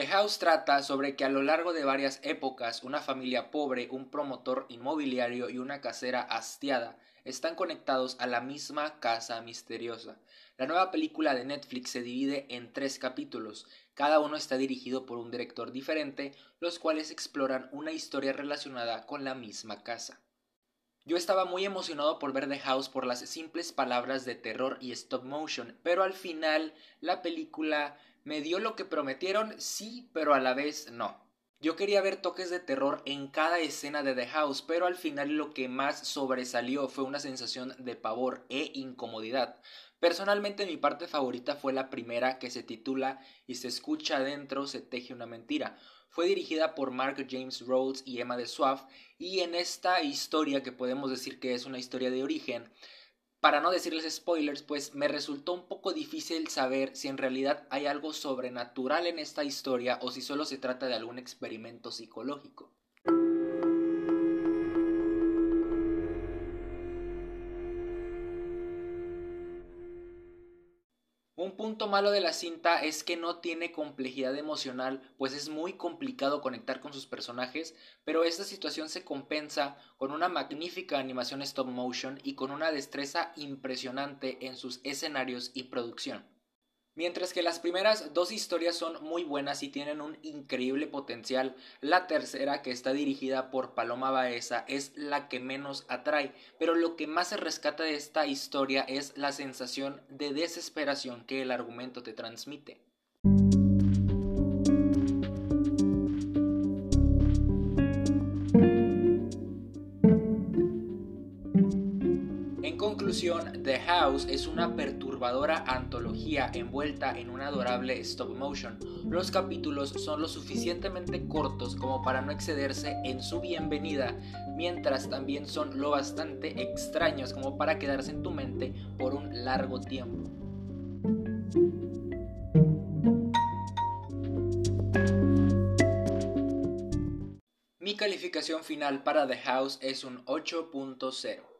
House trata sobre que a lo largo de varias épocas una familia pobre, un promotor inmobiliario y una casera hastiada están conectados a la misma casa misteriosa. La nueva película de Netflix se divide en tres capítulos. Cada uno está dirigido por un director diferente, los cuales exploran una historia relacionada con la misma casa. Yo estaba muy emocionado por ver The House por las simples palabras de terror y stop motion, pero al final la película me dio lo que prometieron, sí, pero a la vez no. Yo quería ver toques de terror en cada escena de The House, pero al final lo que más sobresalió fue una sensación de pavor e incomodidad. Personalmente mi parte favorita fue la primera que se titula Y se escucha adentro se teje una mentira. Fue dirigida por Mark James Rhodes y Emma de Suave y en esta historia que podemos decir que es una historia de origen, para no decirles spoilers, pues me resultó un poco difícil saber si en realidad hay algo sobrenatural en esta historia o si solo se trata de algún experimento psicológico. Un punto malo de la cinta es que no tiene complejidad emocional, pues es muy complicado conectar con sus personajes, pero esta situación se compensa con una magnífica animación stop motion y con una destreza impresionante en sus escenarios y producción. Mientras que las primeras dos historias son muy buenas y tienen un increíble potencial, la tercera, que está dirigida por Paloma Baeza, es la que menos atrae, pero lo que más se rescata de esta historia es la sensación de desesperación que el argumento te transmite. The House es una perturbadora antología envuelta en un adorable stop motion. Los capítulos son lo suficientemente cortos como para no excederse en su bienvenida, mientras también son lo bastante extraños como para quedarse en tu mente por un largo tiempo. Mi calificación final para The House es un 8.0.